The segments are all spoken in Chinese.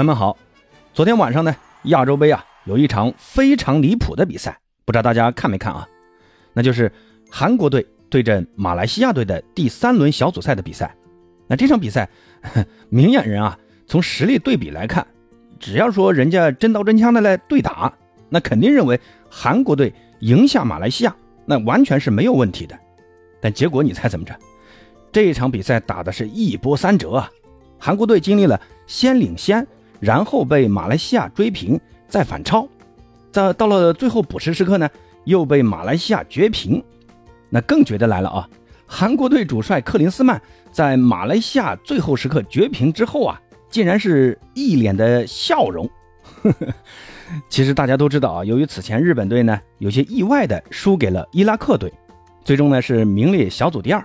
朋友们好，昨天晚上呢，亚洲杯啊有一场非常离谱的比赛，不知道大家看没看啊？那就是韩国队对阵马来西亚队的第三轮小组赛的比赛。那这场比赛，明眼人啊，从实力对比来看，只要说人家真刀真枪的来对打，那肯定认为韩国队赢下马来西亚，那完全是没有问题的。但结果你猜怎么着？这一场比赛打的是一波三折啊！韩国队经历了先领先。然后被马来西亚追平，再反超，在到了最后补时时刻呢，又被马来西亚绝平。那更绝的来了啊！韩国队主帅克林斯曼在马来西亚最后时刻绝平之后啊，竟然是一脸的笑容。其实大家都知道啊，由于此前日本队呢有些意外的输给了伊拉克队，最终呢是名列小组第二。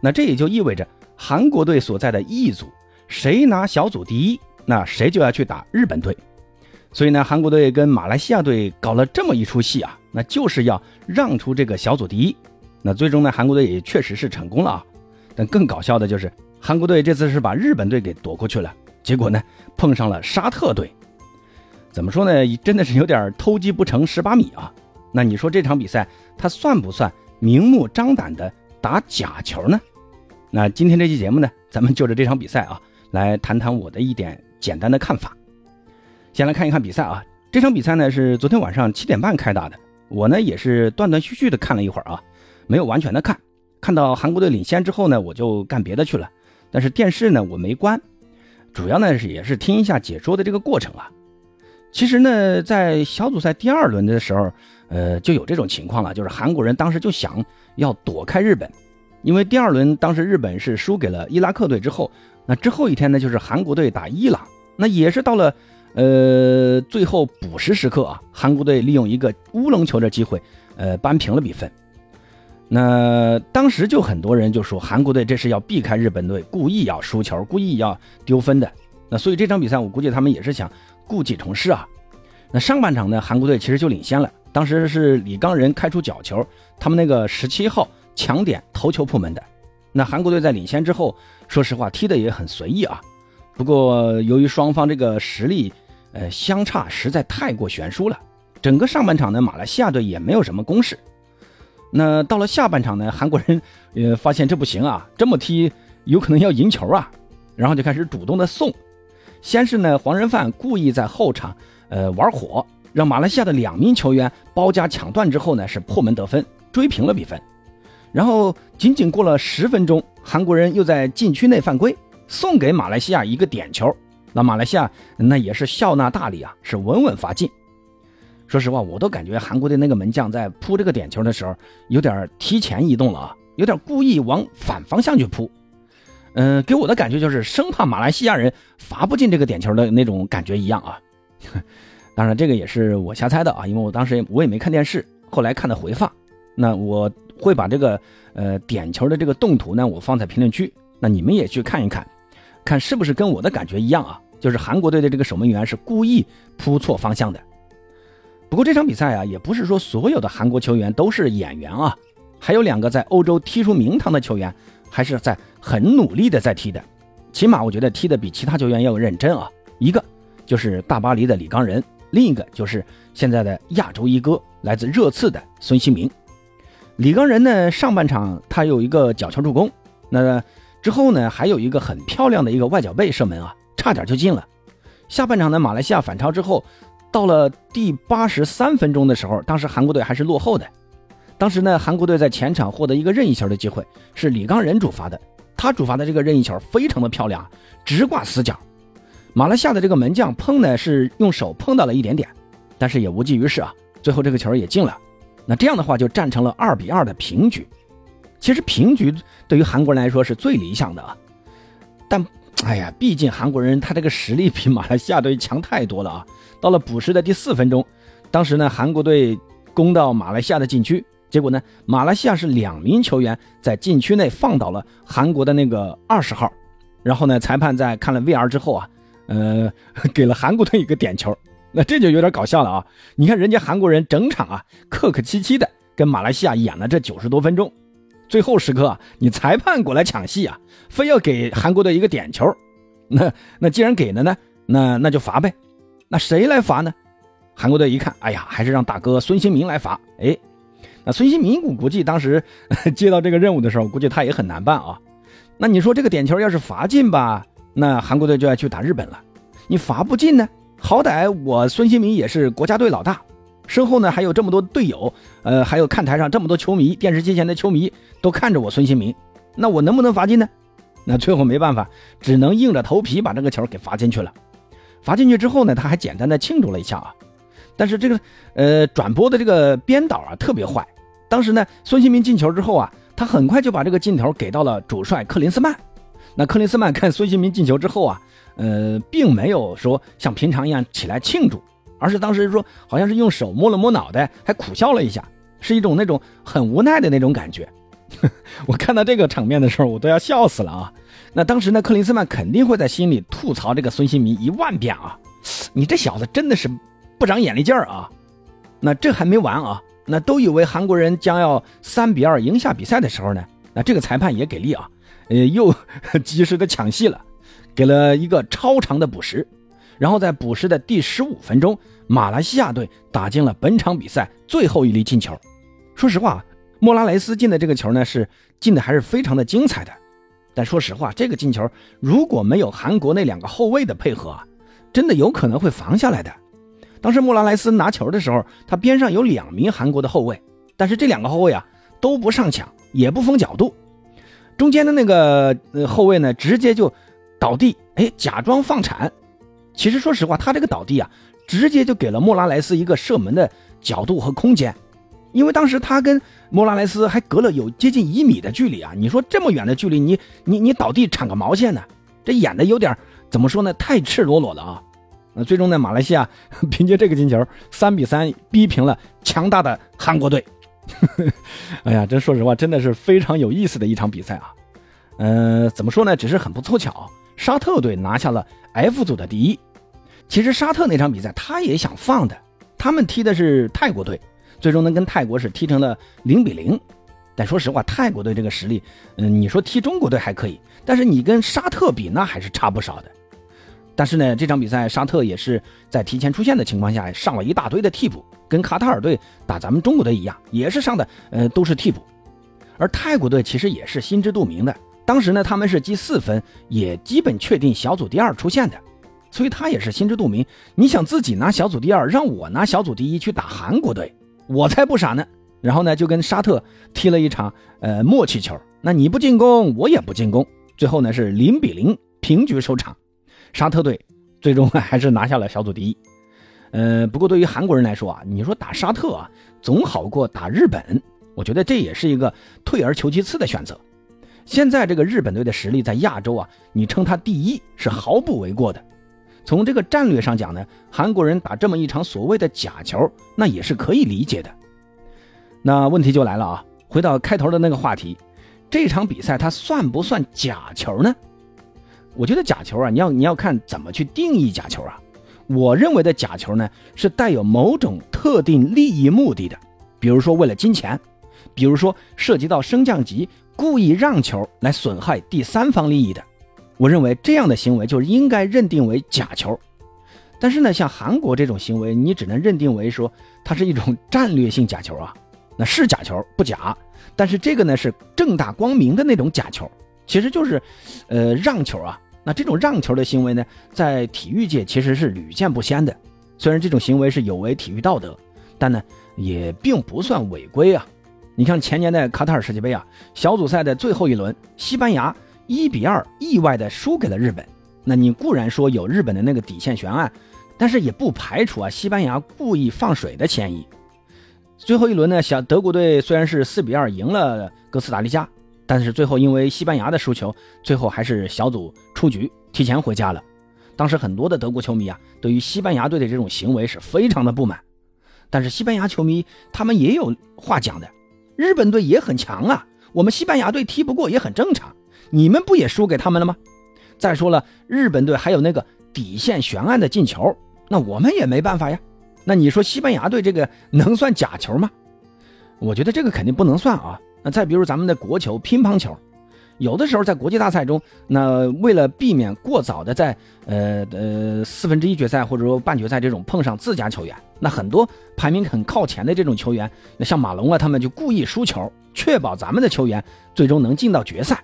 那这也就意味着韩国队所在的 E 组，谁拿小组第一？那谁就要去打日本队，所以呢，韩国队跟马来西亚队搞了这么一出戏啊，那就是要让出这个小组第一。那最终呢，韩国队也确实是成功了啊。但更搞笑的就是，韩国队这次是把日本队给躲过去了，结果呢，碰上了沙特队。怎么说呢？真的是有点偷鸡不成蚀把米啊。那你说这场比赛，它算不算明目张胆的打假球呢？那今天这期节目呢，咱们就着这场比赛啊，来谈谈我的一点。简单的看法，先来看一看比赛啊。这场比赛呢是昨天晚上七点半开打的，我呢也是断断续续的看了一会儿啊，没有完全的看。看到韩国队领先之后呢，我就干别的去了。但是电视呢我没关，主要呢是也是听一下解说的这个过程啊。其实呢，在小组赛第二轮的时候，呃，就有这种情况了，就是韩国人当时就想要躲开日本，因为第二轮当时日本是输给了伊拉克队之后。那之后一天呢，就是韩国队打伊朗，那也是到了，呃，最后补时时刻啊，韩国队利用一个乌龙球的机会，呃，扳平了比分。那当时就很多人就说，韩国队这是要避开日本队，故意要输球，故意要丢分的。那所以这场比赛，我估计他们也是想故技重施啊。那上半场呢，韩国队其实就领先了，当时是李刚仁开出角球，他们那个十七号抢点头球破门的。那韩国队在领先之后，说实话踢的也很随意啊。不过由于双方这个实力，呃相差实在太过悬殊了，整个上半场呢，马来西亚队也没有什么攻势。那到了下半场呢，韩国人呃发现这不行啊，这么踢有可能要赢球啊，然后就开始主动的送。先是呢，黄仁范故意在后场呃玩火，让马来西亚的两名球员包夹抢断之后呢，是破门得分，追平了比分。然后仅仅过了十分钟，韩国人又在禁区内犯规，送给马来西亚一个点球。那马来西亚那也是笑纳大礼啊，是稳稳罚进。说实话，我都感觉韩国队那个门将在扑这个点球的时候，有点提前移动了啊，有点故意往反方向去扑。嗯，给我的感觉就是生怕马来西亚人罚不进这个点球的那种感觉一样啊。当然，这个也是我瞎猜的啊，因为我当时我也没看电视，后来看的回放。那我。会把这个呃点球的这个动图呢，我放在评论区，那你们也去看一看，看是不是跟我的感觉一样啊？就是韩国队的这个守门员是故意扑错方向的。不过这场比赛啊，也不是说所有的韩国球员都是演员啊，还有两个在欧洲踢出名堂的球员，还是在很努力的在踢的，起码我觉得踢的比其他球员要认真啊。一个就是大巴黎的李刚仁，另一个就是现在的亚洲一哥，来自热刺的孙兴民。李刚仁呢，上半场他有一个角球助攻，那之后呢，还有一个很漂亮的一个外脚背射门啊，差点就进了。下半场呢，马来西亚反超之后，到了第八十三分钟的时候，当时韩国队还是落后的。当时呢，韩国队在前场获得一个任意球的机会，是李刚仁主罚的。他主罚的这个任意球非常的漂亮，直挂死角。马来西亚的这个门将碰呢是用手碰到了一点点，但是也无济于事啊。最后这个球也进了。那这样的话就战成了二比二的平局。其实平局对于韩国人来说是最理想的啊，但哎呀，毕竟韩国人他这个实力比马来西亚队强太多了啊。到了补时的第四分钟，当时呢韩国队攻到马来西亚的禁区，结果呢马来西亚是两名球员在禁区内放倒了韩国的那个二十号，然后呢裁判在看了 VR 之后啊，呃，给了韩国队一个点球。那这就有点搞笑了啊！你看人家韩国人整场啊客客气气的跟马来西亚演了这九十多分钟，最后时刻啊，你裁判过来抢戏啊，非要给韩国队一个点球。那那既然给了呢，那那就罚呗。那谁来罚呢？韩国队一看，哎呀，还是让大哥孙兴民来罚。哎，那孙兴民估估计当时 接到这个任务的时候，估计他也很难办啊。那你说这个点球要是罚进吧，那韩国队就要去打日本了。你罚不进呢，好歹我孙兴民也是国家队老大，身后呢还有这么多队友，呃，还有看台上这么多球迷，电视机前的球迷都看着我孙兴民，那我能不能罚进呢？那最后没办法，只能硬着头皮把这个球给罚进去了。罚进去之后呢，他还简单的庆祝了一下啊。但是这个呃转播的这个编导啊特别坏，当时呢孙兴民进球之后啊，他很快就把这个镜头给到了主帅克林斯曼。那克林斯曼看孙兴民进球之后啊，呃，并没有说像平常一样起来庆祝，而是当时说好像是用手摸了摸脑袋，还苦笑了一下，是一种那种很无奈的那种感觉。我看到这个场面的时候，我都要笑死了啊！那当时呢，克林斯曼肯定会在心里吐槽这个孙兴民一万遍啊，你这小子真的是。不长眼力劲儿啊！那这还没完啊！那都以为韩国人将要三比二赢下比赛的时候呢，那这个裁判也给力啊，呃，又 及时的抢戏了，给了一个超长的补时，然后在补时的第十五分钟，马来西亚队打进了本场比赛最后一粒进球。说实话，莫拉雷斯进的这个球呢，是进的还是非常的精彩的。但说实话，这个进球如果没有韩国那两个后卫的配合，真的有可能会防下来的。当时莫拉莱斯拿球的时候，他边上有两名韩国的后卫，但是这两个后卫啊都不上抢，也不封角度。中间的那个后卫呢，直接就倒地，哎，假装放铲。其实说实话，他这个倒地啊，直接就给了莫拉莱斯一个射门的角度和空间，因为当时他跟莫拉莱斯还隔了有接近一米的距离啊。你说这么远的距离，你你你倒地铲个毛线呢？这演的有点怎么说呢？太赤裸裸了啊！那最终呢？马来西亚 凭借这个进球，三比三逼平了强大的韩国队。哎呀，这说实话，真的是非常有意思的一场比赛啊。呃，怎么说呢？只是很不凑巧，沙特队拿下了 F 组的第一。其实沙特那场比赛他也想放的，他们踢的是泰国队，最终能跟泰国是踢成了零比零。但说实话，泰国队这个实力，嗯，你说踢中国队还可以，但是你跟沙特比，那还是差不少的。但是呢，这场比赛沙特也是在提前出线的情况下上了一大堆的替补，跟卡塔尔队打咱们中国队一样，也是上的呃都是替补。而泰国队其实也是心知肚明的，当时呢他们是积四分，也基本确定小组第二出线的，所以他也是心知肚明。你想自己拿小组第二，让我拿小组第一去打韩国队，我才不傻呢。然后呢就跟沙特踢了一场呃默契球，那你不进攻，我也不进攻，最后呢是零比零平局收场。沙特队最终还是拿下了小组第一，呃，不过对于韩国人来说啊，你说打沙特啊，总好过打日本，我觉得这也是一个退而求其次的选择。现在这个日本队的实力在亚洲啊，你称他第一是毫不为过的。从这个战略上讲呢，韩国人打这么一场所谓的假球，那也是可以理解的。那问题就来了啊，回到开头的那个话题，这场比赛它算不算假球呢？我觉得假球啊，你要你要看怎么去定义假球啊。我认为的假球呢，是带有某种特定利益目的的，比如说为了金钱，比如说涉及到升降级，故意让球来损害第三方利益的。我认为这样的行为就应该认定为假球。但是呢，像韩国这种行为，你只能认定为说它是一种战略性假球啊。那是假球不假，但是这个呢是正大光明的那种假球，其实就是，呃，让球啊。那这种让球的行为呢，在体育界其实是屡见不鲜的。虽然这种行为是有违体育道德，但呢，也并不算违规啊。你看前年的卡塔尔世界杯啊，小组赛的最后一轮，西班牙一比二意外的输给了日本。那你固然说有日本的那个底线悬案，但是也不排除啊西班牙故意放水的嫌疑。最后一轮呢，小德国队虽然是四比二赢了哥斯达黎加。但是最后因为西班牙的输球，最后还是小组出局，提前回家了。当时很多的德国球迷啊，对于西班牙队的这种行为是非常的不满。但是西班牙球迷他们也有话讲的，日本队也很强啊，我们西班牙队踢不过也很正常。你们不也输给他们了吗？再说了，日本队还有那个底线悬案的进球，那我们也没办法呀。那你说西班牙队这个能算假球吗？我觉得这个肯定不能算啊。那再比如咱们的国球乒乓球，有的时候在国际大赛中，那为了避免过早的在呃呃四分之一决赛或者说半决赛这种碰上自家球员，那很多排名很靠前的这种球员，那像马龙啊，他们就故意输球，确保咱们的球员最终能进到决赛。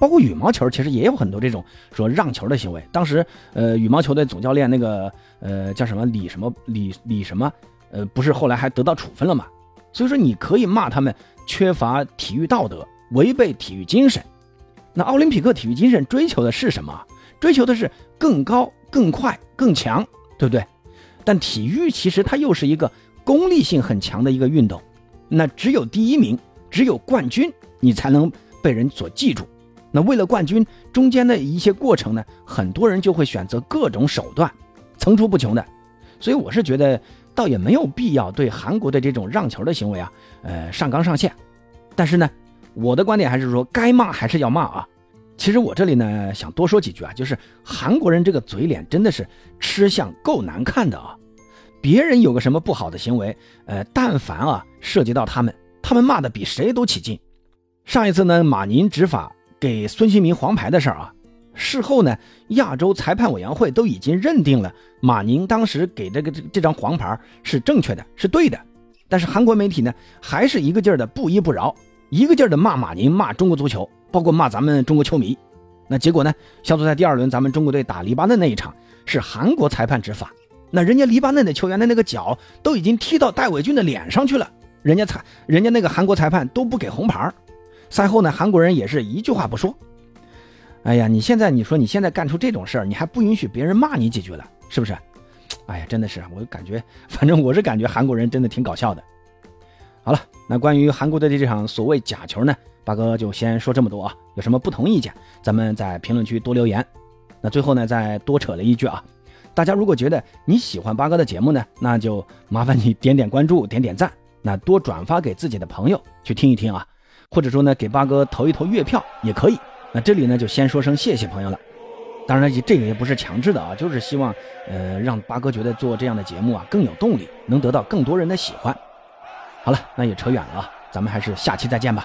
包括羽毛球，其实也有很多这种说让球的行为。当时，呃，羽毛球的总教练那个呃叫什么李什么李李什么，呃，不是后来还得到处分了吗？所以说，你可以骂他们缺乏体育道德，违背体育精神。那奥林匹克体育精神追求的是什么？追求的是更高、更快、更强，对不对？但体育其实它又是一个功利性很强的一个运动。那只有第一名，只有冠军，你才能被人所记住。那为了冠军，中间的一些过程呢，很多人就会选择各种手段，层出不穷的。所以我是觉得，倒也没有必要对韩国的这种让球的行为啊，呃，上纲上线。但是呢，我的观点还是说，该骂还是要骂啊。其实我这里呢，想多说几句啊，就是韩国人这个嘴脸真的是吃相够难看的啊。别人有个什么不好的行为，呃，但凡啊涉及到他们，他们骂的比谁都起劲。上一次呢，马宁执法。给孙兴民黄牌的事儿啊，事后呢，亚洲裁判委员会都已经认定了马宁当时给这个这这张黄牌是正确的，是对的。但是韩国媒体呢，还是一个劲儿的不依不饶，一个劲儿的骂马宁，骂中国足球，包括骂咱们中国球迷。那结果呢，小组赛第二轮咱们中国队打黎巴嫩那一场是韩国裁判执法，那人家黎巴嫩的球员的那个脚都已经踢到戴伟俊的脸上去了，人家裁人家那个韩国裁判都不给红牌。赛后呢，韩国人也是一句话不说。哎呀，你现在你说你现在干出这种事儿，你还不允许别人骂你几句了，是不是？哎呀，真的是，我感觉，反正我是感觉韩国人真的挺搞笑的。好了，那关于韩国队的这场所谓假球呢，八哥就先说这么多啊。有什么不同意见，咱们在评论区多留言。那最后呢，再多扯了一句啊，大家如果觉得你喜欢八哥的节目呢，那就麻烦你点点关注，点点赞，那多转发给自己的朋友去听一听啊。或者说呢，给八哥投一投月票也可以。那这里呢，就先说声谢谢朋友了。当然，这个也不是强制的啊，就是希望，呃，让八哥觉得做这样的节目啊更有动力，能得到更多人的喜欢。好了，那也扯远了啊，咱们还是下期再见吧。